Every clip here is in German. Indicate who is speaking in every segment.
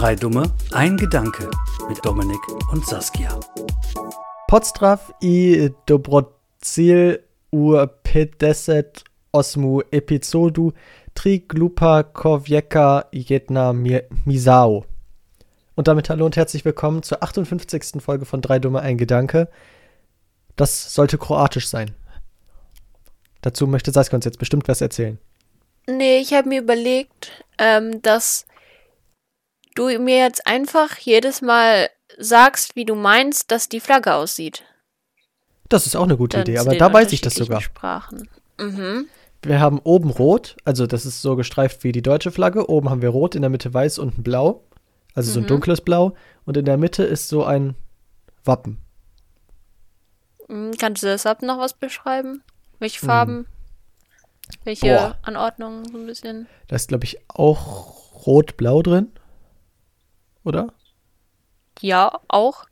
Speaker 1: Drei Dumme, ein Gedanke mit Dominik und Saskia.
Speaker 2: Podstrav i dobrocil u pedeset osmu epizodu tri glupa kowieka jedna mi misao. Und damit hallo und herzlich willkommen zur 58. Folge von Drei Dumme, ein Gedanke. Das sollte kroatisch sein. Dazu möchte Saskia uns jetzt bestimmt was erzählen.
Speaker 3: Nee, ich habe mir überlegt, ähm, dass du mir jetzt einfach jedes Mal sagst, wie du meinst, dass die Flagge aussieht.
Speaker 2: Das ist auch eine gute
Speaker 3: Dann
Speaker 2: Idee, aber da weiß ich das sogar.
Speaker 3: Sprachen. Mhm.
Speaker 2: Wir haben oben rot, also das ist so gestreift wie die deutsche Flagge. Oben haben wir rot, in der Mitte weiß und ein blau. Also so ein
Speaker 3: Mhm.
Speaker 2: dunkles Blau. Und in der Mitte ist so ein Wappen.
Speaker 3: Mhm, Kannst du deshalb noch was beschreiben? Welche
Speaker 2: Hm.
Speaker 3: Farben? Welche
Speaker 2: Boah.
Speaker 3: Anordnung so ein bisschen?
Speaker 2: Da ist, glaube ich, auch rot-blau drin. Oder?
Speaker 3: Ja, auch.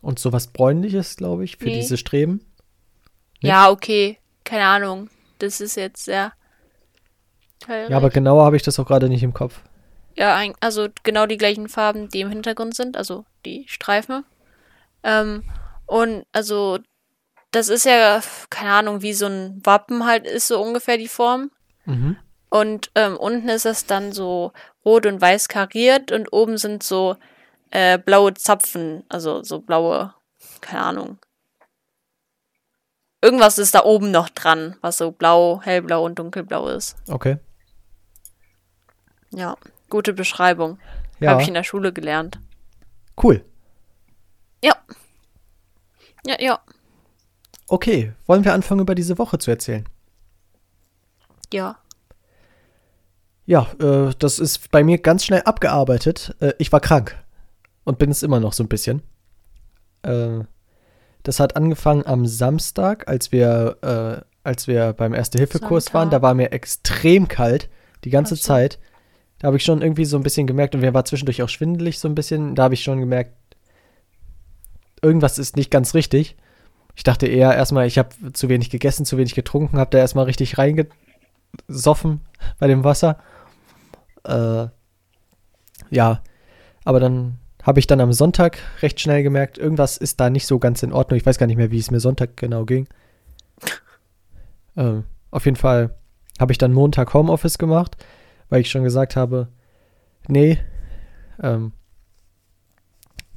Speaker 2: Und so was bräunliches, glaube ich, für
Speaker 3: Nee.
Speaker 2: diese Streben. Nee?
Speaker 3: Ja, okay. Keine Ahnung. Das ist jetzt sehr.
Speaker 2: Ja, aber genauer habe ich das auch gerade nicht im Kopf.
Speaker 3: Ja, ein- also genau die gleichen Farben, die im Hintergrund sind, also die Streifen. Ähm, und also das ist ja, keine Ahnung, wie so ein Wappen halt ist, so ungefähr die Form.
Speaker 2: Mhm.
Speaker 3: Und ähm, unten ist es dann so rot und weiß kariert und oben sind so äh, blaue Zapfen, also so blaue, keine Ahnung. Irgendwas ist da oben noch dran, was so blau, hellblau und dunkelblau ist.
Speaker 2: Okay.
Speaker 3: Ja, gute Beschreibung.
Speaker 2: Ja,
Speaker 3: Habe ich in der Schule gelernt.
Speaker 2: cool.
Speaker 3: Ja. Ja, ja.
Speaker 2: Okay, wollen wir anfangen, über diese Woche zu erzählen?
Speaker 3: Ja.
Speaker 2: Ja, äh, das ist bei mir ganz schnell abgearbeitet. Äh, ich war krank und bin es immer noch so ein bisschen. Äh, das hat angefangen am Samstag, als wir, äh, als wir beim Erste-Hilfe-Kurs waren. Da war mir extrem kalt, die ganze
Speaker 3: Ach.
Speaker 2: Zeit. Da habe ich schon irgendwie so ein bisschen gemerkt, und mir war zwischendurch auch schwindelig so ein bisschen. Da habe ich schon gemerkt, irgendwas ist nicht ganz richtig. Ich dachte eher erstmal, ich habe zu wenig gegessen, zu wenig getrunken, habe da erstmal richtig reingesoffen bei dem Wasser. Äh, ja, aber dann habe ich dann am Sonntag recht schnell gemerkt, irgendwas ist da nicht so ganz in Ordnung. Ich weiß gar nicht mehr, wie es mir Sonntag genau ging. Ähm, auf jeden Fall habe ich dann Montag Homeoffice gemacht, weil ich schon gesagt habe, nee, ähm,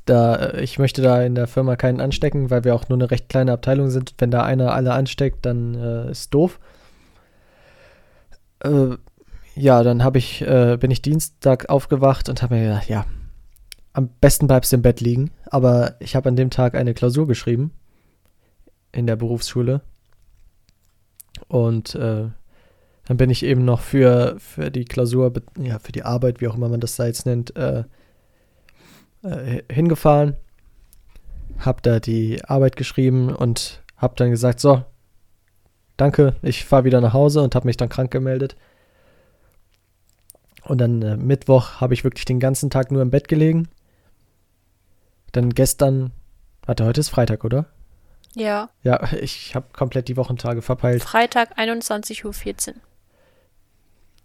Speaker 2: da, äh, ich möchte da in der Firma keinen anstecken, weil wir auch nur eine recht kleine Abteilung sind. Wenn da einer alle ansteckt, dann äh, ist doof. Äh, ja, dann habe ich, äh, bin ich Dienstag aufgewacht und habe mir gedacht, ja, am besten bleibst du im Bett liegen. Aber ich habe an dem Tag eine Klausur geschrieben in der Berufsschule. Und äh, dann bin ich eben noch für, für die Klausur, ja, für die Arbeit, wie auch immer man das da jetzt nennt, äh, äh, hingefahren. Hab da die Arbeit geschrieben und hab dann gesagt, so, danke, ich fahre wieder nach Hause und habe mich dann krank gemeldet. Und dann äh, Mittwoch habe ich wirklich den ganzen Tag nur im Bett gelegen. Dann gestern, warte, heute ist Freitag, oder?
Speaker 3: Ja.
Speaker 2: Ja, ich habe komplett die Wochentage verpeilt.
Speaker 3: Freitag 21.14 Uhr.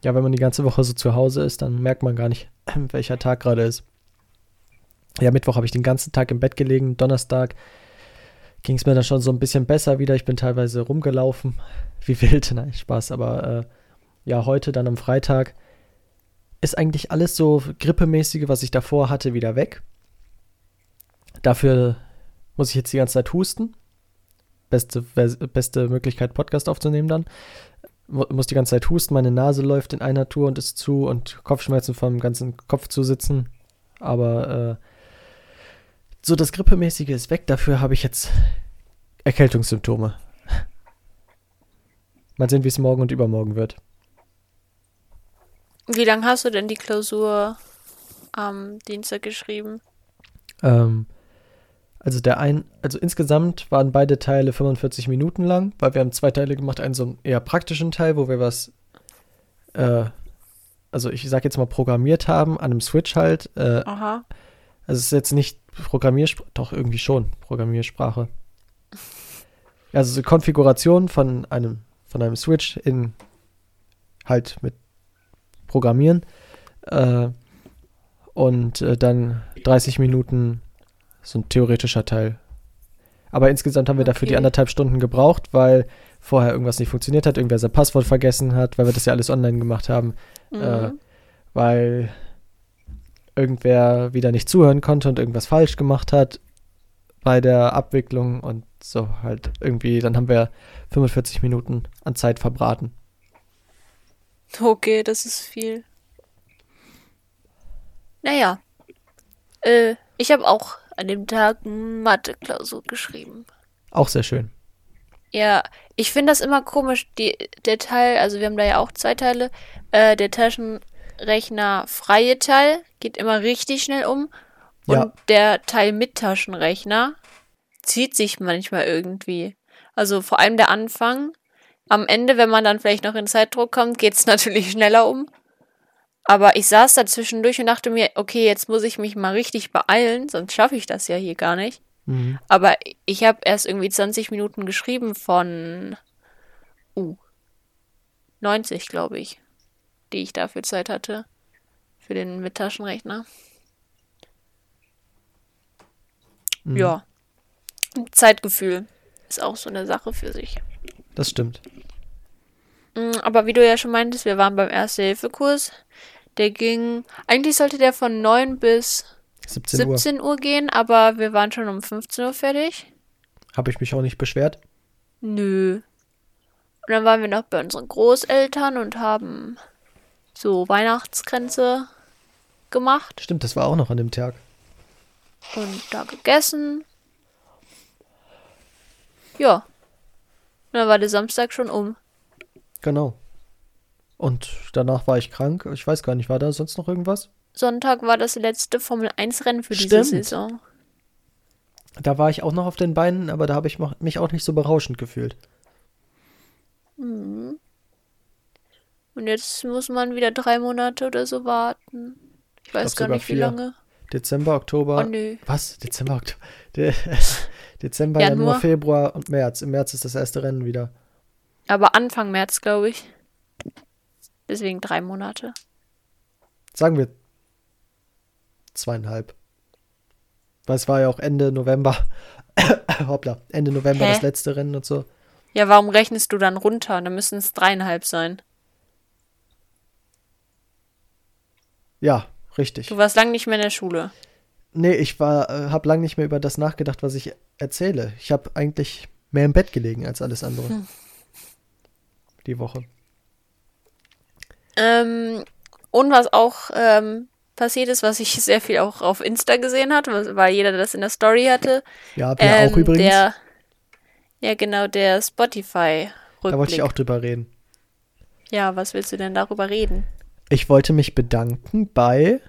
Speaker 2: Ja, wenn man die ganze Woche so zu Hause ist, dann merkt man gar nicht, welcher Tag gerade ist. Ja, Mittwoch habe ich den ganzen Tag im Bett gelegen. Donnerstag ging es mir dann schon so ein bisschen besser wieder. Ich bin teilweise rumgelaufen. Wie wild, nein, Spaß. Aber äh, ja, heute dann am Freitag ist eigentlich alles so grippemäßige, was ich davor hatte, wieder weg. Dafür muss ich jetzt die ganze Zeit husten. Beste, beste Möglichkeit, Podcast aufzunehmen dann. Mu- Muss die ganze Zeit husten, meine Nase läuft in einer Tour und ist zu und Kopfschmerzen vom ganzen Kopf zu sitzen. Aber äh, so das Grippemäßige ist weg. Dafür habe ich jetzt Erkältungssymptome. Mal sehen, wie es morgen und übermorgen wird.
Speaker 3: Wie lange hast du denn die Klausur am Dienstag geschrieben?
Speaker 2: Ähm, also der ein, also insgesamt waren beide Teile 45 Minuten lang, weil wir haben zwei Teile gemacht, einen so einen eher praktischen Teil, wo wir was, äh, also ich sag jetzt mal programmiert haben, an einem Switch halt. Äh,
Speaker 3: Aha.
Speaker 2: also es ist jetzt nicht Programmiersprache, doch irgendwie schon Programmiersprache. Also so Konfiguration von einem, von einem Switch in halt mit Programmieren. Äh, und äh, dann 30 Minuten so ein theoretischer Teil. Aber insgesamt haben wir dafür die
Speaker 3: Okay.
Speaker 2: anderthalb Stunden gebraucht, weil vorher irgendwas nicht funktioniert hat, irgendwer sein Passwort vergessen hat, weil wir das ja alles online gemacht haben, Äh,
Speaker 3: Mhm.
Speaker 2: weil irgendwer wieder nicht zuhören konnte und irgendwas falsch gemacht hat bei der Abwicklung und so halt irgendwie, dann haben wir 45 Minuten an Zeit verbraten.
Speaker 3: Okay, das ist viel. Naja. Äh, ich habe auch an dem Tag Mathe-Klausur geschrieben.
Speaker 2: Auch sehr schön.
Speaker 3: Ja, ich finde das immer komisch, die, der Teil, also wir haben da ja auch zwei Teile, äh, der Taschenrechner freie Teil geht immer richtig schnell um und
Speaker 2: Ja.
Speaker 3: der Teil mit Taschenrechner zieht sich manchmal irgendwie. Also vor allem der Anfang. Am Ende, wenn man dann vielleicht noch in Zeitdruck kommt, geht's natürlich schneller um. Aber ich saß da zwischendurch und dachte mir, okay, jetzt muss ich mich mal richtig beeilen, sonst schaffe ich das ja hier gar nicht.
Speaker 2: Mhm.
Speaker 3: Aber ich habe erst irgendwie 20 Minuten geschrieben von uh, 90, glaube ich, die ich dafür Zeit hatte. Für den Mittaschenrechner.
Speaker 2: Mhm.
Speaker 3: Ja. Zeitgefühl ist auch so eine Sache für sich.
Speaker 2: Das stimmt.
Speaker 3: Mm, Aber wie du ja schon meintest, wir waren beim Erste-Hilfe-Kurs. Der ging, eigentlich sollte der von 9 bis
Speaker 2: 17, Uhr.
Speaker 3: 17 Uhr gehen, aber wir waren schon um 15 Uhr fertig.
Speaker 2: Habe ich mich auch nicht beschwert.
Speaker 3: Nö. Und dann waren wir noch bei unseren Großeltern und haben so Weihnachtskränze gemacht
Speaker 2: Stimmt, das war auch noch an dem Tag.
Speaker 3: und da gegessen. Ja. Dann war der Samstag schon um.
Speaker 2: Genau. Und danach war ich krank. Ich weiß gar nicht, war da sonst noch irgendwas?
Speaker 3: Sonntag war das letzte Formel 1 Rennen für diese
Speaker 2: Stimmt.
Speaker 3: Saison.
Speaker 2: Da war ich auch noch auf den Beinen, aber da habe ich mich auch nicht so berauschend gefühlt.
Speaker 3: Mhm. Und jetzt muss man wieder drei Monate oder so warten. Ich weiß
Speaker 2: glaub
Speaker 3: gar nicht, wie lange.
Speaker 2: Dezember, Oktober.
Speaker 3: Oh nö.
Speaker 2: Was? Dezember, Oktober. De Dezember,
Speaker 3: Januar.
Speaker 2: Januar, Februar und März. Im März ist das erste Rennen wieder.
Speaker 3: Aber Anfang März, glaube ich. Deswegen drei Monate.
Speaker 2: Sagen wir zweieinhalb. Weil es war ja auch Ende November. Hoppla, Ende November
Speaker 3: Hä?
Speaker 2: das letzte Rennen und so.
Speaker 3: Ja, warum rechnest du dann runter? Dann müssen es dreieinhalb sein.
Speaker 2: Ja, richtig.
Speaker 3: Du warst lang nicht mehr in der Schule.
Speaker 2: Nee, ich war, äh, habe lang nicht mehr über das nachgedacht, was ich erzähle. Ich habe eigentlich mehr im Bett gelegen als alles andere.
Speaker 3: Hm.
Speaker 2: Die Woche.
Speaker 3: Ähm, und was auch ähm, passiert ist, was ich sehr viel auch auf Insta gesehen hat, was- weil jeder das in der Story hatte.
Speaker 2: Ja, wir
Speaker 3: ähm,
Speaker 2: auch übrigens.
Speaker 3: Der, ja, genau, der Spotify-Rückblick.
Speaker 2: da wollte ich auch drüber reden.
Speaker 3: Ja, was willst du denn darüber reden?
Speaker 2: Ich wollte mich bedanken bei.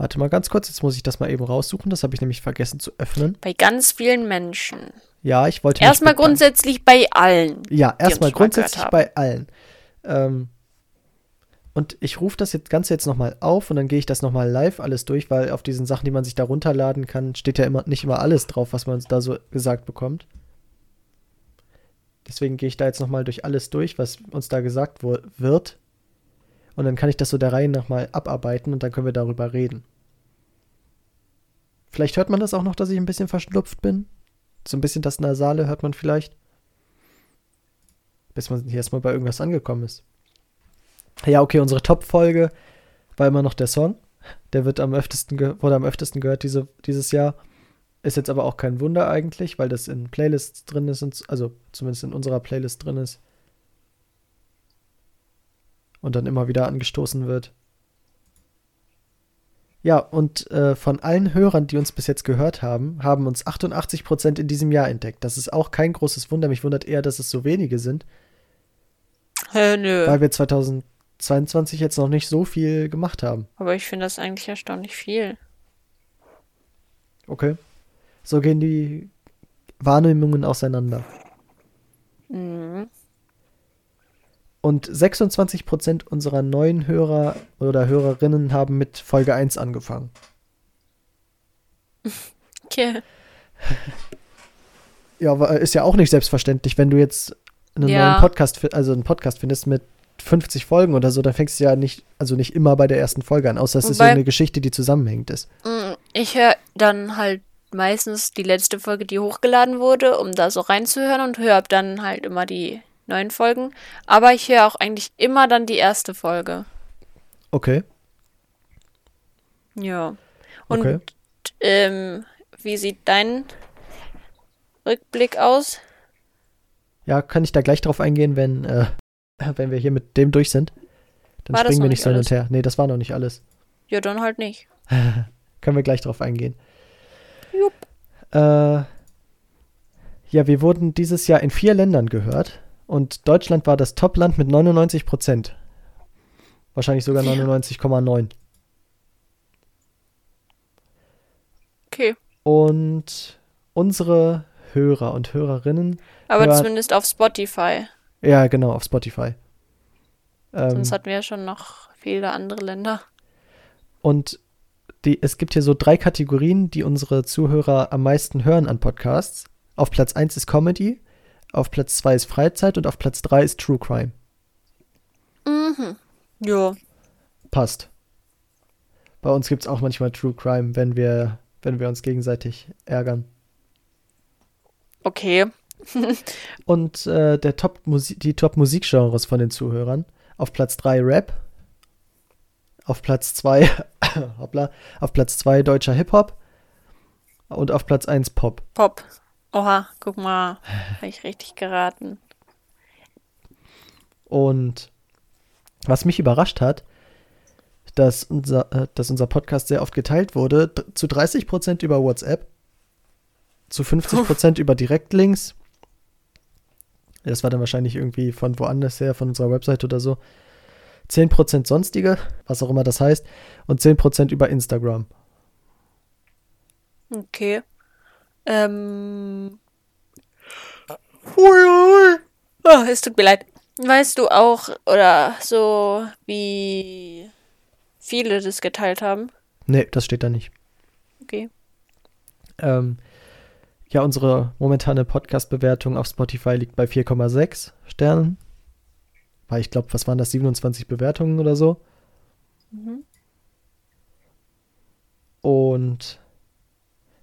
Speaker 2: Warte mal ganz kurz, jetzt muss ich das mal eben raussuchen. Das habe ich nämlich vergessen zu öffnen.
Speaker 3: Bei ganz vielen Menschen.
Speaker 2: Ja, ich wollte
Speaker 3: Erstmal grundsätzlich bei allen.
Speaker 2: Ja, erstmal grundsätzlich bei allen. Ähm, und ich rufe das jetzt Ganze jetzt nochmal auf und dann gehe ich das nochmal live alles durch, weil auf diesen Sachen, die man sich da runterladen kann, steht ja immer nicht immer alles drauf, was man da so gesagt bekommt. Deswegen gehe ich da jetzt nochmal durch alles durch, was uns da gesagt wird. Und dann kann ich das so der Reihe nochmal abarbeiten und dann können wir darüber reden. Vielleicht hört man das auch noch, dass ich ein bisschen verschnupft bin. So ein bisschen das Nasale hört man vielleicht. Bis man hier erstmal bei irgendwas angekommen ist. Ja, okay, unsere Top-Folge war immer noch der Song. Der wird am öftesten wurde am öftesten gehört diese, dieses Jahr. Ist jetzt aber auch kein Wunder eigentlich, weil das in Playlists drin ist, und, also zumindest in unserer Playlist drin ist. Und dann immer wieder angestoßen wird. Ja, und äh, von allen Hörern, die uns bis jetzt gehört haben, haben uns 88% in diesem Jahr entdeckt. Das ist auch kein großes Wunder. Mich wundert eher, dass es so wenige sind,
Speaker 3: Hä, nö.
Speaker 2: weil wir 2022 jetzt noch nicht so viel gemacht haben.
Speaker 3: Aber ich finde das eigentlich erstaunlich viel.
Speaker 2: Okay. So gehen die Wahrnehmungen auseinander.
Speaker 3: Mhm.
Speaker 2: Und 26% unserer neuen Hörer oder Hörerinnen haben mit Folge 1 angefangen.
Speaker 3: Okay.
Speaker 2: Ja, aber ist ja auch nicht selbstverständlich, wenn du jetzt einen
Speaker 3: Ja.
Speaker 2: neuen Podcast, also einen Podcast findest mit 50 Folgen oder so, dann fängst du ja nicht, also nicht immer bei der ersten Folge an, außer es ist
Speaker 3: Wobei-
Speaker 2: irgendeine Geschichte, die zusammenhängend ist.
Speaker 3: Mm, Ich höre dann halt meistens die letzte Folge, die hochgeladen wurde, um da so reinzuhören und höre dann halt immer die neuen Folgen. Aber ich höre auch eigentlich immer dann die erste Folge.
Speaker 2: Okay,
Speaker 3: Ja. Und
Speaker 2: okay.
Speaker 3: ähm, wie sieht dein Rückblick aus?
Speaker 2: Ja, kann ich da gleich drauf eingehen, wenn, äh, wenn wir hier mit dem durch sind? Dann
Speaker 3: War
Speaker 2: springen wir
Speaker 3: nicht
Speaker 2: so hin und her. Nee, das war noch nicht alles.
Speaker 3: Ja, dann halt nicht.
Speaker 2: Können wir gleich drauf eingehen.
Speaker 3: Jupp.
Speaker 2: Äh, ja, wir wurden dieses Jahr in vier Ländern gehört und Deutschland war das Top-Land mit 99 Prozent. Wahrscheinlich sogar
Speaker 3: Ja.
Speaker 2: 99,9.
Speaker 3: Okay.
Speaker 2: Und unsere Hörer und Hörerinnen,
Speaker 3: Aber
Speaker 2: Ja.
Speaker 3: zumindest auf Spotify.
Speaker 2: ja genau, auf Spotify. Ähm,
Speaker 3: Sonst hatten wir ja schon noch viele andere Länder.
Speaker 2: Und die, es gibt hier so drei Kategorien, die unsere Zuhörer am meisten hören an Podcasts. Auf Platz 1 ist Comedy, auf Platz 2 ist Freizeit und auf Platz 3 ist True Crime.
Speaker 3: Mhm. Ja.
Speaker 2: Passt. Bei uns gibt es auch manchmal True Crime, wenn wir, wenn wir uns gegenseitig ärgern.
Speaker 3: Okay.
Speaker 2: Und äh, der Top die Top-Musikgenres von den Zuhörern. Auf Platz 3 Rap. Auf Platz 2 hoppla, auf Platz 2 deutscher Hip-Hop. Und auf Platz 1 Pop.
Speaker 3: Pop. Oha, guck mal. Habe ich richtig geraten.
Speaker 2: Und was mich überrascht hat, dass unser, äh, dass unser Podcast sehr oft geteilt wurde, zu 30% über WhatsApp, zu 50% über Direktlinks. Das war dann wahrscheinlich irgendwie von woanders her, von unserer Website oder so. 10% sonstige, was auch immer das heißt, und 10% über Instagram.
Speaker 3: Okay. Ähm. Oh, es tut mir leid. Weißt du auch, oder so, wie viele das geteilt haben?
Speaker 2: Nee, das steht da nicht.
Speaker 3: Okay.
Speaker 2: Ähm, ja, unsere momentane Podcast-Bewertung auf Spotify liegt bei 4,6 Sternen. Weil ich glaube, was waren das, 27 Bewertungen oder so.
Speaker 3: Mhm.
Speaker 2: Und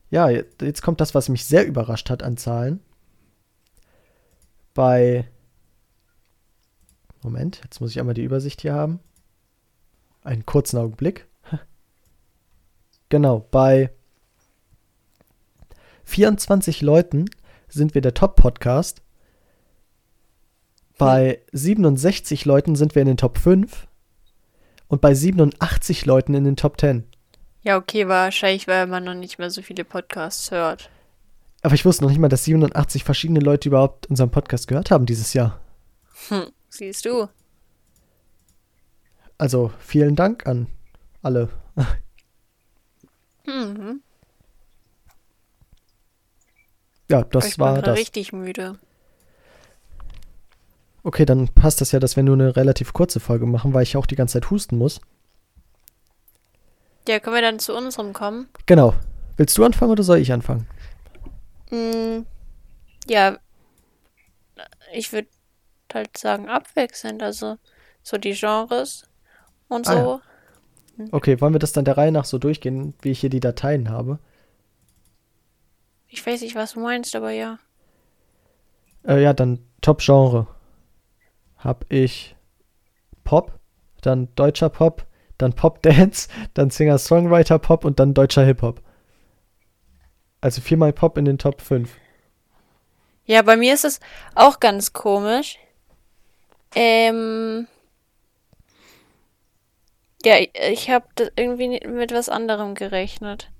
Speaker 2: ja, je- jetzt kommt das, was mich sehr überrascht hat an Zahlen. Bei. Moment, jetzt muss ich einmal die Übersicht hier haben. Einen kurzen Augenblick. Genau, bei 24 Leuten sind wir der Top-Podcast. Bei 67 Leuten sind wir in den Top 5. Und bei 87 Leuten in den Top 10.
Speaker 3: Ja, okay, wahrscheinlich, weil man noch nicht mehr so viele Podcasts hört.
Speaker 2: Aber ich wusste noch nicht mal, dass 87 verschiedene Leute überhaupt unseren Podcast gehört haben dieses Jahr.
Speaker 3: Hm, siehst du.
Speaker 2: Also vielen Dank an alle.
Speaker 3: Mhm.
Speaker 2: Ja, das
Speaker 3: ich
Speaker 2: war das.
Speaker 3: richtig müde.
Speaker 2: Okay, dann passt das ja, dass wir nur eine relativ kurze Folge machen, weil ich auch die ganze Zeit husten muss.
Speaker 3: Ja, können wir dann zu unserem kommen?
Speaker 2: Genau. Willst du anfangen oder soll ich anfangen?
Speaker 3: Mm, ja, ich würde halt sagen abwechselnd, also so die Genres und
Speaker 2: Ah, ja.
Speaker 3: so.
Speaker 2: Okay, wollen wir das dann der Reihe nach so durchgehen, wie ich hier die Dateien habe?
Speaker 3: Ich weiß nicht, was du meinst, aber ja.
Speaker 2: Äh, ja, dann Top-Genre. Hab ich Pop, dann deutscher Pop, dann Pop-Dance, dann Singer-Songwriter-Pop und dann deutscher Hip-Hop. Also viermal Pop in den Top 5.
Speaker 3: Ja, bei mir ist es auch ganz komisch. Ähm. Ja, ich, habe irgendwie mit was anderem gerechnet.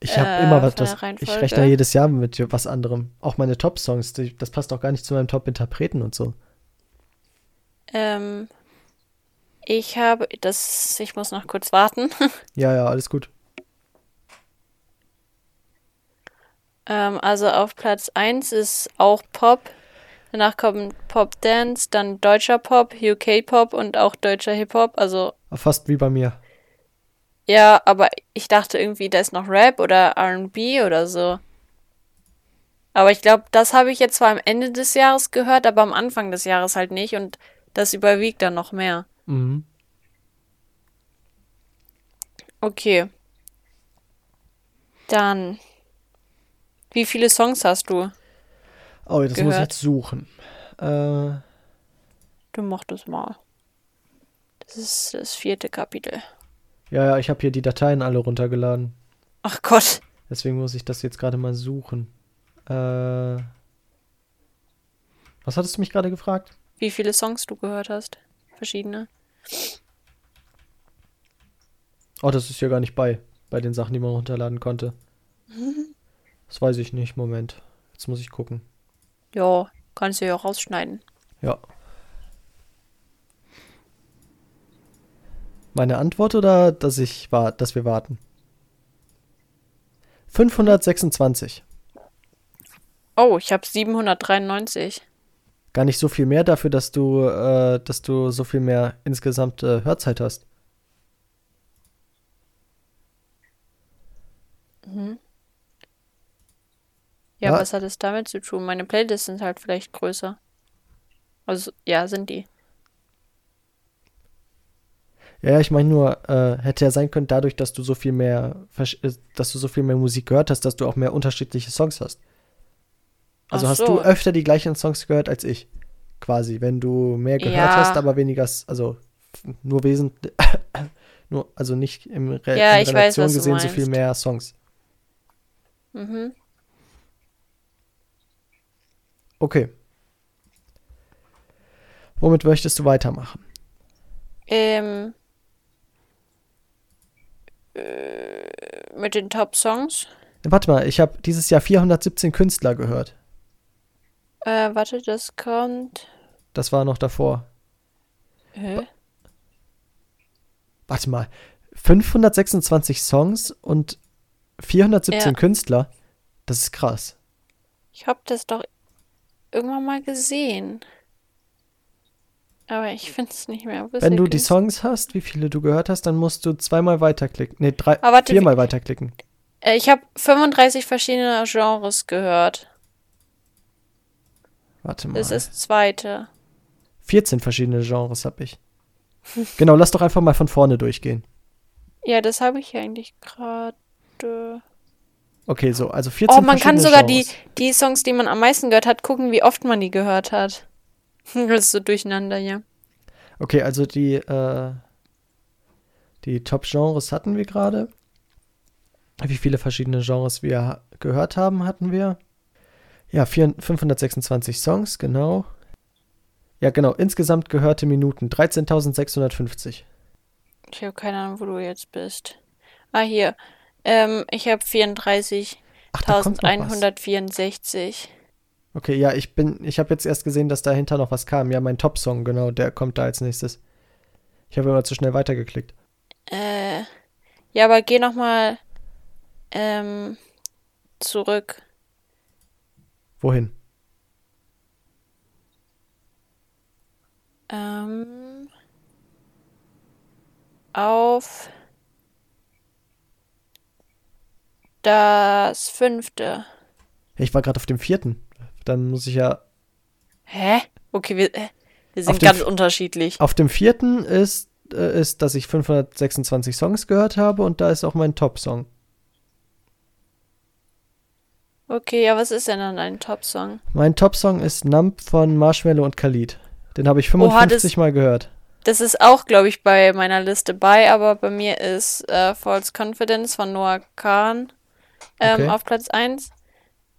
Speaker 2: Ich habe
Speaker 3: Äh,
Speaker 2: immer was, das, ich rechne jedes Jahr mit was anderem. Auch meine Top-Songs, das passt auch gar nicht zu meinem Top-Interpreten und so.
Speaker 3: Ähm. Ich habe das. Ich muss noch kurz warten.
Speaker 2: Ja, ja, alles gut.
Speaker 3: ähm, also auf Platz 1 ist auch Pop. Danach kommt Pop Dance, dann deutscher Pop, UK Pop und auch deutscher Hip Hop. Also
Speaker 2: Fast wie bei mir.
Speaker 3: Ja, aber ich dachte irgendwie, da ist noch Rap oder RB oder so. Aber ich glaube, das habe ich jetzt zwar am Ende des Jahres gehört, aber am Anfang des Jahres halt nicht. Und Das überwiegt dann noch mehr.
Speaker 2: Mhm.
Speaker 3: Okay. Dann. Wie viele Songs hast du?
Speaker 2: Oh, das muss ich
Speaker 3: Gehört.
Speaker 2: jetzt suchen. Äh,
Speaker 3: Du mochtest mal. Das ist das vierte Kapitel.
Speaker 2: ja, ja, ich habe hier die Dateien alle runtergeladen.
Speaker 3: Ach Gott.
Speaker 2: Deswegen muss ich das jetzt gerade mal suchen. Äh, was hattest du mich gerade gefragt?
Speaker 3: Wie viele Songs du gehört hast? Verschiedene.
Speaker 2: Oh, das ist ja gar nicht bei. Bei den Sachen, die man runterladen konnte. Das weiß ich nicht. Moment. Jetzt muss ich gucken.
Speaker 3: Ja, kannst du ja auch rausschneiden.
Speaker 2: Ja. Meine Antwort oder dass ich war, dass wir warten? 526.
Speaker 3: Oh, ich habe 793.
Speaker 2: Gar nicht so viel mehr dafür, dass du, äh, dass du so viel mehr insgesamt äh, Hörzeit hast.
Speaker 3: Ja,
Speaker 2: Ja.
Speaker 3: was hat es damit zu tun? Meine Playlists sind halt vielleicht größer. Also, ja, sind die.
Speaker 2: Ja, ich meine nur, äh, hätte ja sein können, dadurch, dass du so viel mehr, äh, dass du so viel mehr Musik gehört hast, dass du auch mehr unterschiedliche Songs hast. Also
Speaker 3: Ach
Speaker 2: hast
Speaker 3: so.
Speaker 2: du öfter die gleichen Songs gehört als ich. Quasi, wenn du mehr gehört
Speaker 3: Ja.
Speaker 2: hast, aber weniger, also nur wesentlich, nur, also nicht im Re
Speaker 3: Ja,
Speaker 2: in
Speaker 3: weiß,
Speaker 2: Relation
Speaker 3: du
Speaker 2: gesehen so viel mehr Songs.
Speaker 3: Mhm.
Speaker 2: Okay. Womit möchtest du weitermachen?
Speaker 3: Ähm. Äh, mit den Top-Songs.
Speaker 2: Warte mal, ich habe dieses Jahr 417 Künstler gehört.
Speaker 3: Äh, warte, das kommt.
Speaker 2: Das war noch davor.
Speaker 3: Hä?
Speaker 2: Warte mal, 526 Songs und 417
Speaker 3: Ja.
Speaker 2: Künstler? Das ist krass.
Speaker 3: Ich hab das doch irgendwann mal gesehen. Aber ich find's nicht mehr.
Speaker 2: Wenn du die? Songs hast, wie viele du gehört hast, dann musst du zweimal weiterklicken. Nee, drei,
Speaker 3: Aber warte,
Speaker 2: viermal weiterklicken.
Speaker 3: Äh, ich habe 35 verschiedene Genres gehört.
Speaker 2: Warte mal.
Speaker 3: Das ist das zweite.
Speaker 2: 14 verschiedene Genres habe ich. genau, lass doch einfach mal von vorne durchgehen.
Speaker 3: Ja, das habe ich eigentlich gerade.
Speaker 2: Okay, so, also 14
Speaker 3: Oh, man kann sogar die,
Speaker 2: Genres.
Speaker 3: die Songs, die man am meisten gehört hat, gucken, wie oft man die gehört hat. Das ist so durcheinander, ja.
Speaker 2: Okay, also die, äh, die Top-Genres hatten wir gerade. Wie viele verschiedene Genres wir gehört haben, hatten wir. Ja, vier, 526 Songs, genau. Ja, genau, insgesamt gehörte Minuten 13.650.
Speaker 3: Ich habe keine Ahnung, wo du jetzt bist. Ah, hier. Ähm, ich habe
Speaker 2: Ach, da kommt noch was.
Speaker 3: 34.164.
Speaker 2: Okay, ja, ich bin, ich habe jetzt erst gesehen, dass dahinter noch was kam. Ja, mein Top-Song, genau, der kommt da als nächstes. Ich habe immer zu schnell weitergeklickt.
Speaker 3: Äh, ja, aber geh noch mal ähm, zurück.
Speaker 2: Wohin?
Speaker 3: Ähm, auf das fünfte.
Speaker 2: Ich war gerade auf dem vierten. Dann muss ich ja.
Speaker 3: Hä? Okay, wir, äh, wir sind ganz unterschiedlich.
Speaker 2: Auf dem vierten ist, äh, ist, dass ich 526 Songs gehört habe und da ist auch mein Top-Song.
Speaker 3: Okay, ja, was ist denn dann ein Top-Song?
Speaker 2: Mein Top-Song ist Nump von Marshmallow und Khalid. Den habe ich
Speaker 3: Oha,
Speaker 2: 55 Mal gehört.
Speaker 3: Das ist auch, glaube ich, bei meiner Liste bei, aber bei mir ist äh, False Confidence von Noah Kahn ähm,
Speaker 2: Okay.
Speaker 3: auf Platz 1.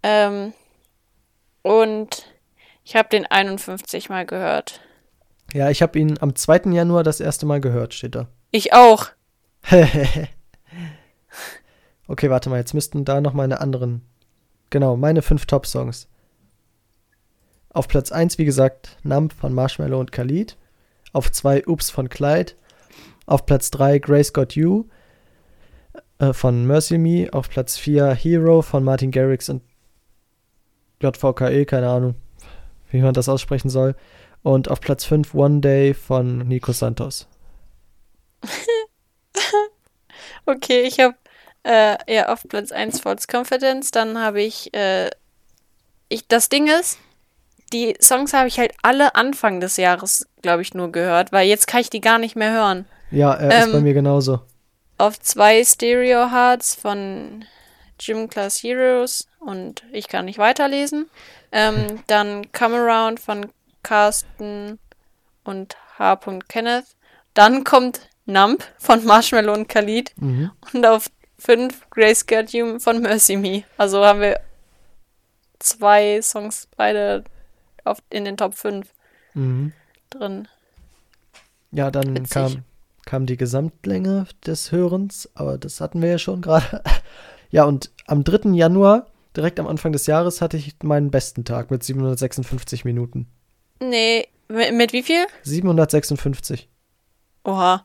Speaker 3: Ähm, und ich habe den 51 Mal gehört.
Speaker 2: Ja, ich habe ihn am 2. Januar das erste Mal gehört, steht da.
Speaker 3: Ich auch.
Speaker 2: okay, warte mal, jetzt müssten da noch meine anderen. Genau, meine fünf Top-Songs. Auf Platz 1, wie gesagt, Nump von Marshmallow und Khalid. Auf 2 Oops von Clyde. Auf Platz 3 Grace Got You äh, von Mercy Me. Auf Platz 4 Hero von Martin Garrix und JVKE, keine Ahnung, wie man das aussprechen soll. Und auf Platz 5 One Day von Nico Santos.
Speaker 3: Okay, ich habe äh, ja auf Platz 1 False Confidence. Dann habe ich, äh, ich, das Ding ist, die Songs habe ich halt alle Anfang des Jahres, glaube ich, nur gehört, weil jetzt kann ich die gar nicht mehr hören.
Speaker 2: Ja, äh, ist bei
Speaker 3: Ähm,
Speaker 2: mir genauso.
Speaker 3: Auf zwei Stereo Hearts von Gym Class Heroes und ich kann nicht weiterlesen. Ähm, dann Come Around von Carsten und H. Kenneth. Dann kommt Nump von Marshmallow und Khalid.
Speaker 2: Mhm.
Speaker 3: Und auf 5 Grace Got von Mercy Me. Also haben wir zwei Songs beide auf, in den Top 5
Speaker 2: Mhm.
Speaker 3: drin.
Speaker 2: Ja, dann
Speaker 3: Witzig.
Speaker 2: kam, kam die Gesamtlänge des Hörens, aber das hatten wir ja schon gerade. Ja, und am 3. Januar, direkt am Anfang des Jahres, hatte ich meinen besten Tag mit 756 Minuten.
Speaker 3: Nee, mit, mit wie viel?
Speaker 2: 756.
Speaker 3: Oha.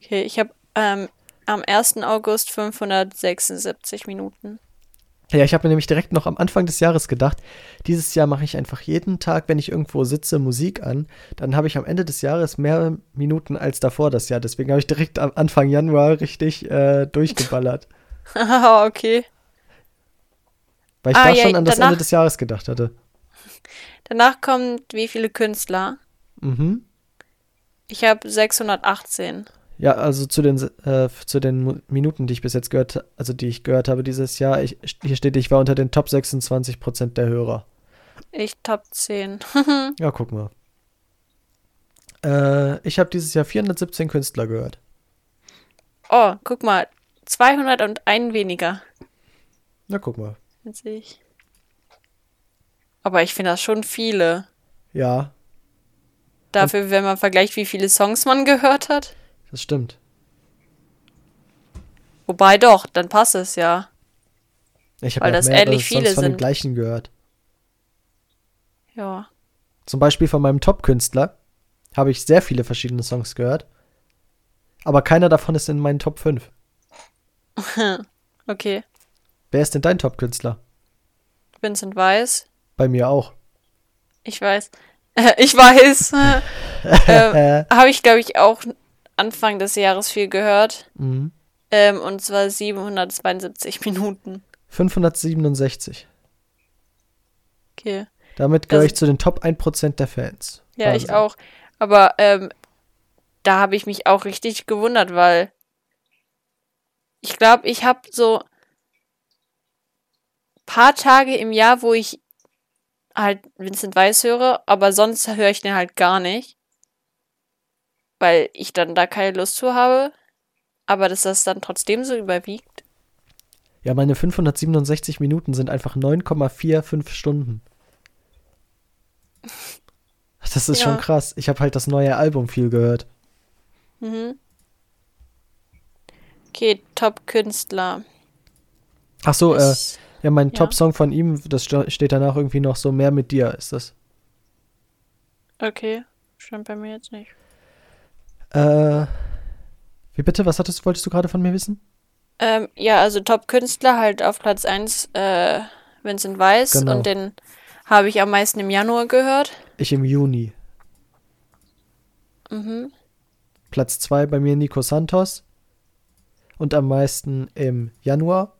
Speaker 3: Okay, ich habe ähm, am 1. August 576 Minuten.
Speaker 2: Ja, ich habe mir nämlich direkt noch am Anfang des Jahres gedacht, dieses Jahr mache ich einfach jeden Tag, wenn ich irgendwo sitze, Musik an. Dann habe ich am Ende des Jahres mehr Minuten als davor das Jahr. Deswegen habe ich direkt am Anfang Januar richtig äh, durchgeballert.
Speaker 3: Haha, okay.
Speaker 2: Weil ich
Speaker 3: Ah,
Speaker 2: da
Speaker 3: ja,
Speaker 2: schon an das
Speaker 3: danach-
Speaker 2: Ende des Jahres gedacht hatte.
Speaker 3: Danach kommt wie viele Künstler?
Speaker 2: Mhm.
Speaker 3: Ich habe 618.
Speaker 2: Ja, also zu den, äh, zu den Minuten, die ich bis jetzt gehört, also die ich gehört habe dieses Jahr, ich, hier steht, ich war unter den Top 26% der Hörer.
Speaker 3: Ich Top 10.
Speaker 2: Ja, guck mal. Äh, ich habe dieses Jahr 417 Künstler gehört.
Speaker 3: oh, guck mal. 201 weniger.
Speaker 2: Na, guck mal.
Speaker 3: Jetzt sehe ich. Aber ich finde das schon viele.
Speaker 2: Ja,
Speaker 3: Dafür, wenn man vergleicht, wie viele Songs man gehört hat.
Speaker 2: Das stimmt.
Speaker 3: Wobei doch, dann passt es ja.
Speaker 2: Ich
Speaker 3: Weil
Speaker 2: habe
Speaker 3: das
Speaker 2: mehrere
Speaker 3: ähnlich viele
Speaker 2: von den
Speaker 3: sind.
Speaker 2: gleichen gehört.
Speaker 3: Ja.
Speaker 2: Zum Beispiel von meinem Top-Künstler habe ich sehr viele verschiedene Songs gehört. Aber keiner davon ist in meinen Top 5.
Speaker 3: Okay.
Speaker 2: Wer ist denn dein Top-Künstler?
Speaker 3: Vincent Weiss.
Speaker 2: Bei mir auch.
Speaker 3: Ich weiß. ich weiß.
Speaker 2: Äh,
Speaker 3: Habe ich, glaube ich, auch Anfang des Jahres viel gehört.
Speaker 2: mhm.
Speaker 3: Ähm, und zwar 772 Minuten.
Speaker 2: 567.
Speaker 3: Okay.
Speaker 2: Damit gehöre
Speaker 3: Also-
Speaker 2: ich zu den Top 1% der Fans.
Speaker 3: Ja, ich
Speaker 2: Wahnsinn.
Speaker 3: auch. Aber ähm, da habe ich mich auch richtig gewundert, weil ich glaube, ich habe so paar Tage im Jahr, wo ich halt Vincent Weiss höre, aber sonst höre ich den halt gar nicht. Weil ich dann da keine Lust zu habe. Aber dass das dann trotzdem so überwiegt.
Speaker 2: Ja, meine 567 Minuten sind einfach 9,45 Stunden. Das ist schon
Speaker 3: Ja.
Speaker 2: krass. Ich habe halt das neue Album viel gehört.
Speaker 3: Mhm. Okay, Top-Künstler.
Speaker 2: Ach so, äh, ja, mein
Speaker 3: ja.
Speaker 2: Top-Song von ihm, das steht danach irgendwie noch so mehr mit dir, ist das.
Speaker 3: Okay, stand bei mir jetzt nicht.
Speaker 2: Äh, wie bitte? Was hattest, wolltest du gerade von mir wissen?
Speaker 3: Ähm, ja, also Top-Künstler halt auf Platz 1 äh, Vincent Weiss
Speaker 2: Genau.
Speaker 3: und den habe ich am meisten im Januar gehört.
Speaker 2: Ich im Juni.
Speaker 3: Mhm.
Speaker 2: Platz 2 bei mir Nico Santos. Und am meisten im Januar.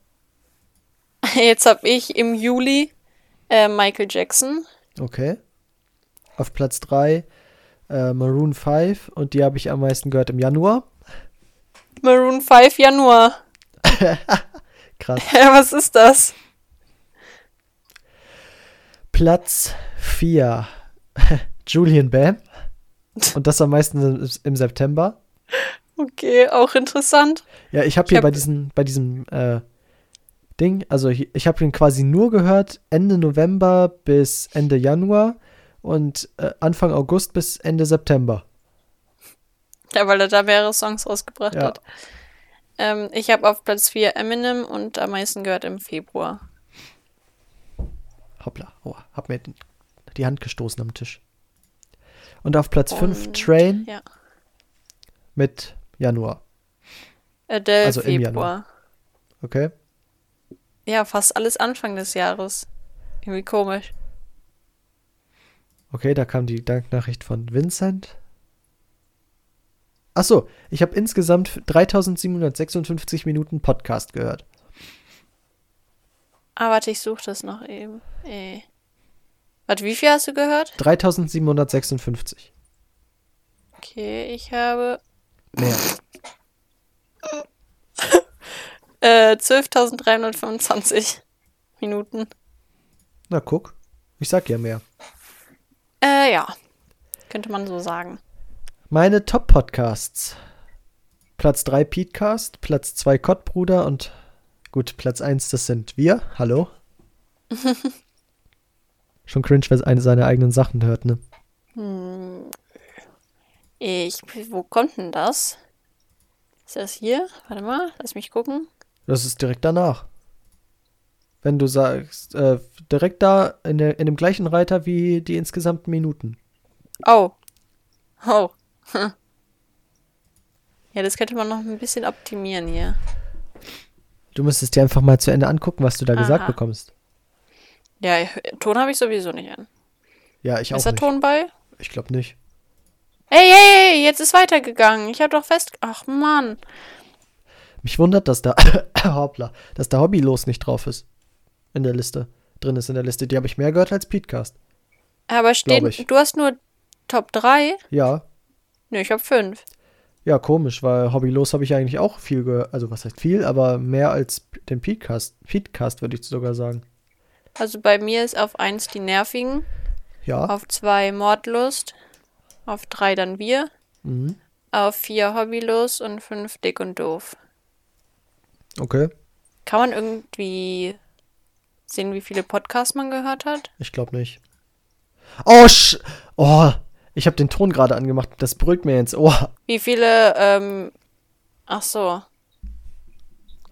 Speaker 3: Jetzt habe ich im Juli äh, Michael Jackson.
Speaker 2: Okay. Auf Platz 3 äh, Maroon 5 und die habe ich am meisten gehört im Januar.
Speaker 3: Maroon 5 Januar.
Speaker 2: Krass.
Speaker 3: Was ist das?
Speaker 2: Platz 4 Julian Bam. Und das am meisten im, September.
Speaker 3: Okay, auch interessant.
Speaker 2: Ja, ich habe hier
Speaker 3: hab-
Speaker 2: bei diesem, bei diesem äh, Ding, also ich, ich habe ihn quasi nur gehört Ende November bis Ende Januar und äh, Anfang August bis Ende September.
Speaker 3: Ja, weil er da mehrere Songs rausgebracht
Speaker 2: Ja.
Speaker 3: hat. Ähm, ich habe auf Platz 4 Eminem und am meisten gehört im Februar.
Speaker 2: Hoppla, oh, hab mir die Hand gestoßen am Tisch. Und auf Platz 5
Speaker 3: Und-
Speaker 2: Train
Speaker 3: Ja.
Speaker 2: mit Januar.
Speaker 3: Adele
Speaker 2: Also im
Speaker 3: Februar.
Speaker 2: Okay?
Speaker 3: Ja, fast alles Anfang des Jahres. Irgendwie komisch.
Speaker 2: Okay, da kam die Danknachricht von Vincent. Achso, ich habe insgesamt 3756 Minuten Podcast gehört.
Speaker 3: Ah, warte, ich suche das noch eben. Äh. Warte, wie viel hast du gehört?
Speaker 2: 3756.
Speaker 3: Okay, ich habe
Speaker 2: Mehr.
Speaker 3: äh, 12.325 Minuten.
Speaker 2: Na, guck. Ich sag ja mehr.
Speaker 3: Äh, ja. Könnte man so sagen.
Speaker 2: Meine Top-Podcasts. Platz 3 Petecast, Platz 2 Kottbruder und gut, Platz 1, das sind wir. Hallo. Schon cringe, wer eine seine eigenen Sachen hört, ne?
Speaker 3: Hm. Ich, wo kommt denn das? Ist das hier? Warte mal, lass mich gucken.
Speaker 2: Das ist direkt danach. Wenn du sagst, äh, direkt da in, der, in dem gleichen Reiter wie die insgesamten Minuten.
Speaker 3: Oh. Oh. Hm. Ja, das könnte man noch ein bisschen optimieren hier.
Speaker 2: Du müsstest dir einfach mal zu Ende angucken, was du da gesagt
Speaker 3: Aha.
Speaker 2: bekommst.
Speaker 3: Ja, Ton habe ich sowieso nicht an.
Speaker 2: Ja, ich
Speaker 3: Ist
Speaker 2: auch
Speaker 3: der
Speaker 2: nicht.
Speaker 3: Ton bei?
Speaker 2: Ich glaube nicht.
Speaker 3: Hey, hey, hey, jetzt ist weitergegangen. Ich habe doch fest. Ach, Mann.
Speaker 2: Mich wundert, dass da hoppla, dass da Hobbylos nicht drauf ist. In der Liste. Drin ist in der Liste. Die habe ich mehr gehört als Petecast.
Speaker 3: Aber stehen, du hast nur Top 3?
Speaker 2: Ja.
Speaker 3: Nö, ich habe 5.
Speaker 2: Ja, komisch, weil Hobbylos habe ich eigentlich auch viel gehört. Also, was heißt viel, aber mehr als den Petecast. Petecast würde ich sogar sagen.
Speaker 3: Also bei mir ist auf 1 die Nervigen,
Speaker 2: Ja.
Speaker 3: auf 2 Mordlust, auf 3 dann wir,
Speaker 2: Mhm.
Speaker 3: auf 4 Hobbylos und 5 dick und doof.
Speaker 2: Okay.
Speaker 3: Kann man irgendwie sehen, wie viele Podcasts man gehört hat?
Speaker 2: Ich glaube nicht. Oh, sch oh, ich habe den Ton gerade angemacht. Das brüllt mir ins Ohr.
Speaker 3: Wie viele, ähm, ach so.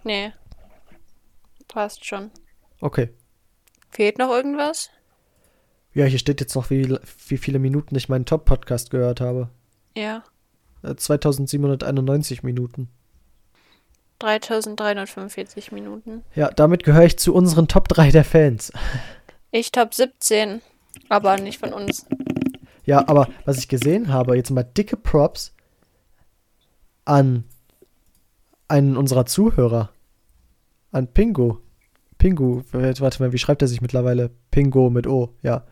Speaker 3: Nee. Passt schon.
Speaker 2: Okay.
Speaker 3: Fehlt noch irgendwas?
Speaker 2: Ja, hier steht jetzt noch, wie, wie viele Minuten ich meinen Top-Podcast gehört habe.
Speaker 3: Ja.
Speaker 2: Äh, 2791 Minuten.
Speaker 3: 3345 Minuten.
Speaker 2: Ja, damit gehöre ich zu unseren Top 3 der Fans.
Speaker 3: Ich Top 17, aber nicht von uns.
Speaker 2: Ja, aber was ich gesehen habe, jetzt mal dicke Props an einen unserer Zuhörer. An Pingo. Pingu, äh, warte mal, wie schreibt er sich mittlerweile? Pingo mit O, ja.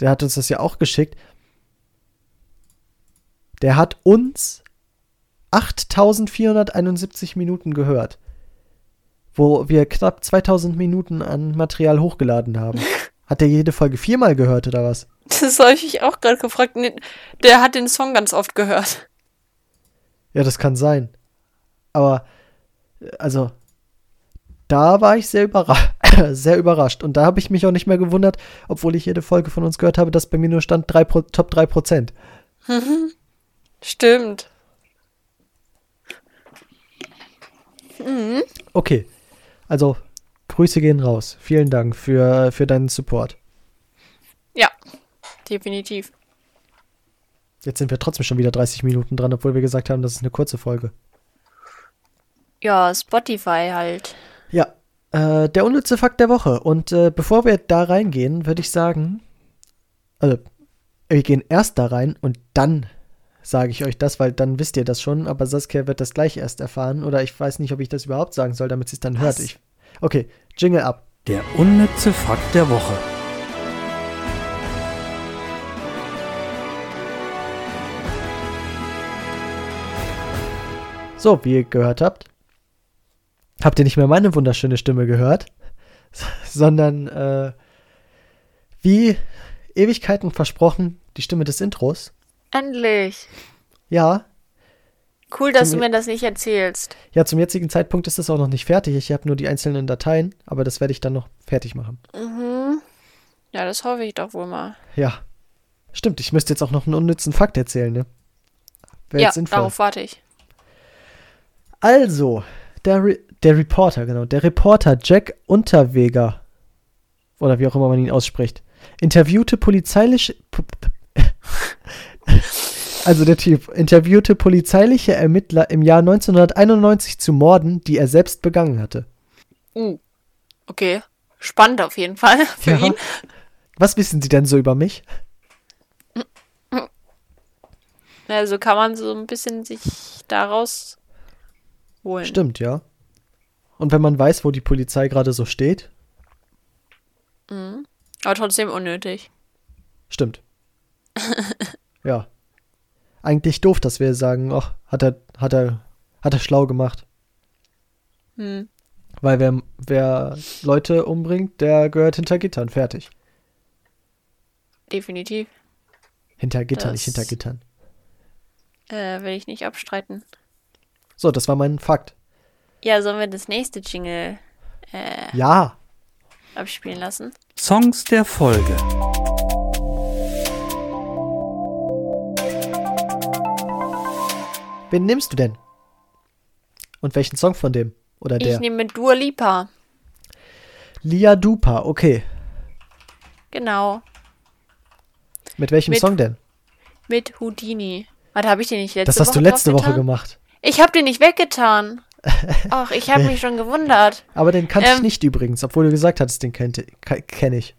Speaker 2: Der hat uns das ja auch geschickt. Der hat uns 8471 Minuten gehört. Wo wir knapp 2000 Minuten an Material hochgeladen haben. Hat er jede Folge viermal gehört oder was?
Speaker 3: Das habe ich mich auch gerade gefragt. Nee, Der hat den Song ganz oft gehört.
Speaker 2: Ja, das kann sein. Aber, also, da war ich sehr, überra sehr überrascht. Und da habe ich mich auch nicht mehr gewundert, obwohl ich jede Folge von uns gehört habe, dass bei mir nur stand drei Pro Top 3 Prozent.
Speaker 3: Stimmt.
Speaker 2: Okay. Also, Grüße gehen raus. Vielen Dank für, für deinen Support.
Speaker 3: Ja, definitiv.
Speaker 2: Jetzt sind wir trotzdem schon wieder 30 Minuten dran, obwohl wir gesagt haben, das ist eine kurze Folge.
Speaker 3: Ja, Spotify halt.
Speaker 2: Ja, äh, der unnütze Fakt der Woche. Und äh, bevor wir da reingehen, würde ich sagen, also, wir gehen erst da rein und dann sage ich euch das, weil dann wisst ihr das schon, aber Saskia wird das gleich erst erfahren oder ich weiß nicht, ob ich das überhaupt sagen soll, damit sie es dann hört.
Speaker 3: Was?
Speaker 2: Ich, okay, Jingle ab.
Speaker 1: Der unnütze Fakt der Woche.
Speaker 2: So, wie ihr gehört habt, habt ihr nicht mehr meine wunderschöne Stimme gehört, sondern äh, wie Ewigkeiten versprochen, die Stimme des Intros.
Speaker 3: Endlich.
Speaker 2: Ja,
Speaker 3: Cool, dass
Speaker 2: Zum-
Speaker 3: du mir das nicht erzählst.
Speaker 2: Ja, zum jetzigen Zeitpunkt ist es auch noch nicht fertig. Ich habe nur die einzelnen Dateien, aber das werde ich dann noch fertig machen.
Speaker 3: Mhm. Ja, das hoffe ich doch wohl mal.
Speaker 2: Ja. Stimmt, ich müsste jetzt auch noch einen unnützen Fakt erzählen, ne? Wäre
Speaker 3: ja, darauf warte ich.
Speaker 2: Also, der, Re der Reporter, genau, der Reporter Jack Unterweger, oder wie auch immer man ihn ausspricht, interviewte polizeiliche. Also der Typ interviewte polizeiliche Ermittler im Jahr 1991 zu Morden, die er selbst begangen hatte.
Speaker 3: Uh. Okay. Spannend auf jeden Fall für
Speaker 2: Ja.
Speaker 3: ihn.
Speaker 2: Was wissen Sie denn so über mich?
Speaker 3: Also kann man so ein bisschen sich daraus holen.
Speaker 2: Stimmt, ja. Und wenn man weiß, wo die Polizei gerade so steht,
Speaker 3: Mhm. Aber trotzdem unnötig.
Speaker 2: Stimmt. ja. Eigentlich doof, dass wir sagen, ach, hat er, hat er, hat er schlau gemacht.
Speaker 3: Hm.
Speaker 2: Weil wer, wer Leute umbringt, der gehört hinter Gittern. Fertig.
Speaker 3: Definitiv.
Speaker 2: Hinter Gittern,
Speaker 3: Das-
Speaker 2: nicht hinter Gittern.
Speaker 3: Äh, will ich nicht abstreiten.
Speaker 2: So, das war mein Fakt.
Speaker 3: Ja, sollen wir das nächste Jingle äh,
Speaker 2: Ja.
Speaker 3: abspielen lassen?
Speaker 1: Songs der Folge.
Speaker 2: Wen nimmst du denn? Und welchen Song von dem? Oder
Speaker 3: Ich
Speaker 2: der?
Speaker 3: nehme Dua Lipa.
Speaker 2: Lia Dupa, okay.
Speaker 3: Genau.
Speaker 2: Mit welchem
Speaker 3: Mit-
Speaker 2: Song denn?
Speaker 3: Mit Houdini. Warte, habe ich den nicht letzte
Speaker 2: Das
Speaker 3: Woche
Speaker 2: hast du letzte Woche gemacht.
Speaker 3: Ich habe den nicht weggetan. Ach, ich habe mich schon gewundert.
Speaker 2: Aber den kannte ich
Speaker 3: Ähm.
Speaker 2: nicht übrigens, obwohl du gesagt hattest, den kenne kenn ich.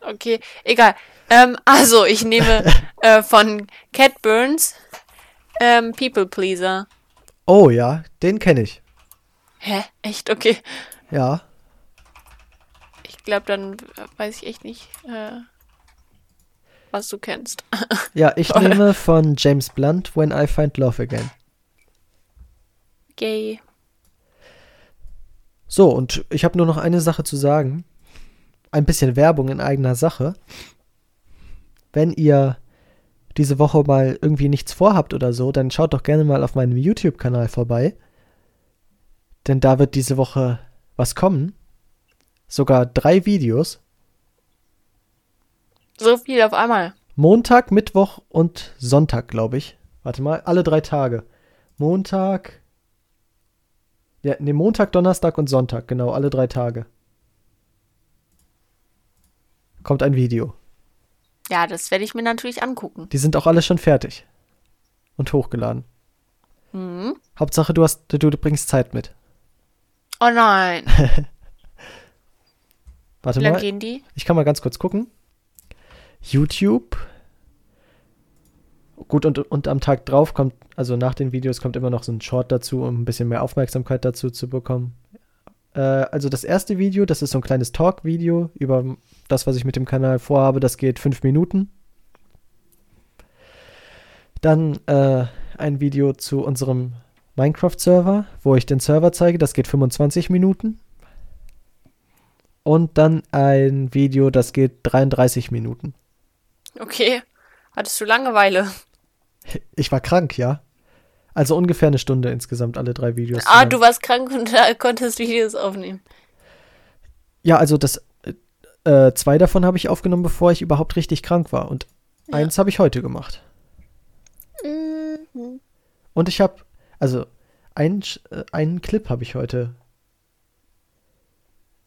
Speaker 3: Okay, egal. Ähm, also, ich nehme äh, von Cat Burns ähm, People Pleaser.
Speaker 2: Oh ja, den kenne ich.
Speaker 3: Hä? Echt? Okay.
Speaker 2: Ja.
Speaker 3: Ich glaube, dann weiß ich echt nicht, äh, was du kennst.
Speaker 2: Ja, ich nehme von James Blunt When I Find Love Again.
Speaker 3: Gay.
Speaker 2: So, und ich habe nur noch eine Sache zu sagen. Ein bisschen Werbung in eigener Sache. Wenn ihr diese Woche mal irgendwie nichts vorhabt oder so, dann schaut doch gerne mal auf meinem YouTube-Kanal vorbei. Denn da wird diese Woche was kommen. Sogar drei Videos.
Speaker 3: So viel auf einmal.
Speaker 2: Montag, Mittwoch und Sonntag, glaube ich. Warte mal, alle drei Tage. Montag. Ja, ne, Montag, Donnerstag und Sonntag, genau, alle drei Tage. Kommt ein Video.
Speaker 3: Ja, das werde ich mir natürlich angucken.
Speaker 2: Die sind auch alle schon fertig. Und hochgeladen.
Speaker 3: Mhm.
Speaker 2: Hauptsache, du hast, du, du bringst Zeit mit.
Speaker 3: Oh nein.
Speaker 2: Warte
Speaker 3: Wie lang
Speaker 2: mal,
Speaker 3: gehen die?
Speaker 2: ich kann mal ganz kurz gucken. YouTube. Gut, und, und am Tag drauf kommt, also nach den Videos kommt immer noch so ein Short dazu, um ein bisschen mehr Aufmerksamkeit dazu zu bekommen. Äh, also das erste Video, das ist so ein kleines Talk-Video über das, was ich mit dem Kanal vorhabe, das geht fünf Minuten. Dann äh, ein Video zu unserem Minecraft-Server, wo ich den Server zeige, das geht 25 Minuten. Und dann ein Video, das geht 33 Minuten.
Speaker 3: Okay. Hattest du Langeweile?
Speaker 2: Ich war krank, ja. Also ungefähr eine Stunde insgesamt alle drei Videos.
Speaker 3: Ah, du warst krank und da konntest Videos aufnehmen.
Speaker 2: Ja, also das äh, äh, zwei davon habe ich aufgenommen, bevor ich überhaupt richtig krank war. Und
Speaker 3: Ja.
Speaker 2: eins habe ich heute gemacht.
Speaker 3: Mhm.
Speaker 2: Und ich habe, also ein, äh, einen Clip habe ich heute.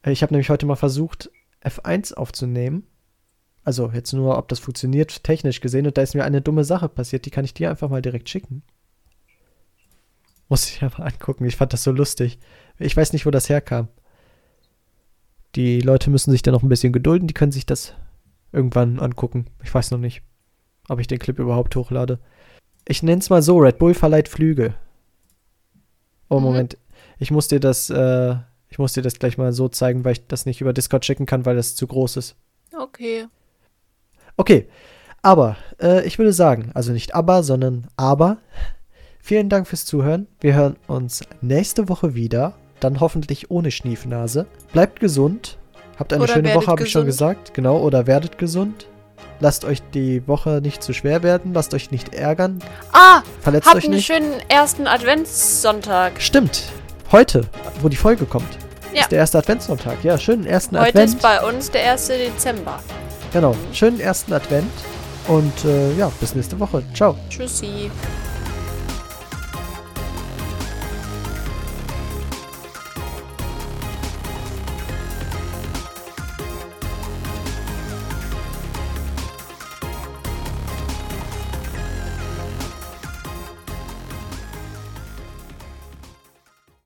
Speaker 2: Äh, Ich habe nämlich heute mal versucht, F1 aufzunehmen. Also jetzt nur, ob das funktioniert, technisch gesehen. Und da ist mir eine dumme Sache passiert, die kann ich dir einfach mal direkt schicken. Muss ich ja mal angucken. Ich fand das so lustig. Ich weiß nicht, wo das herkam. Die Leute müssen sich da noch ein bisschen gedulden. Die können sich das irgendwann angucken. Ich weiß noch nicht, ob ich den Clip überhaupt hochlade. Ich nenne es mal so: Red Bull verleiht Flügel. Oh,
Speaker 3: Mhm.
Speaker 2: Moment. Ich muss dir das, äh, ich muss dir das gleich mal so zeigen, weil ich das nicht über Discord schicken kann, weil das zu groß ist.
Speaker 3: Okay.
Speaker 2: Okay, aber äh, ich würde sagen, also nicht aber, sondern aber. Vielen Dank fürs Zuhören. Wir hören uns nächste Woche wieder. Dann hoffentlich ohne Schniefnase. Bleibt gesund. Habt eine
Speaker 3: Oder
Speaker 2: schöne Woche, habe ich schon gesagt. Genau, oder werdet gesund. Lasst euch die Woche nicht zu schwer werden. Lasst euch nicht ärgern.
Speaker 3: Ah,
Speaker 2: Verletzt
Speaker 3: habt
Speaker 2: euch
Speaker 3: einen
Speaker 2: nicht.
Speaker 3: schönen ersten Adventssonntag.
Speaker 2: Stimmt. Heute, wo die Folge kommt,
Speaker 3: Ja.
Speaker 2: ist der erste Adventssonntag. Ja, schönen ersten
Speaker 3: Heute
Speaker 2: Advent.
Speaker 3: ist bei uns der 1. Dezember.
Speaker 2: Genau, schönen ersten Advent. Und äh, ja, bis nächste Woche. Ciao.
Speaker 3: Tschüssi.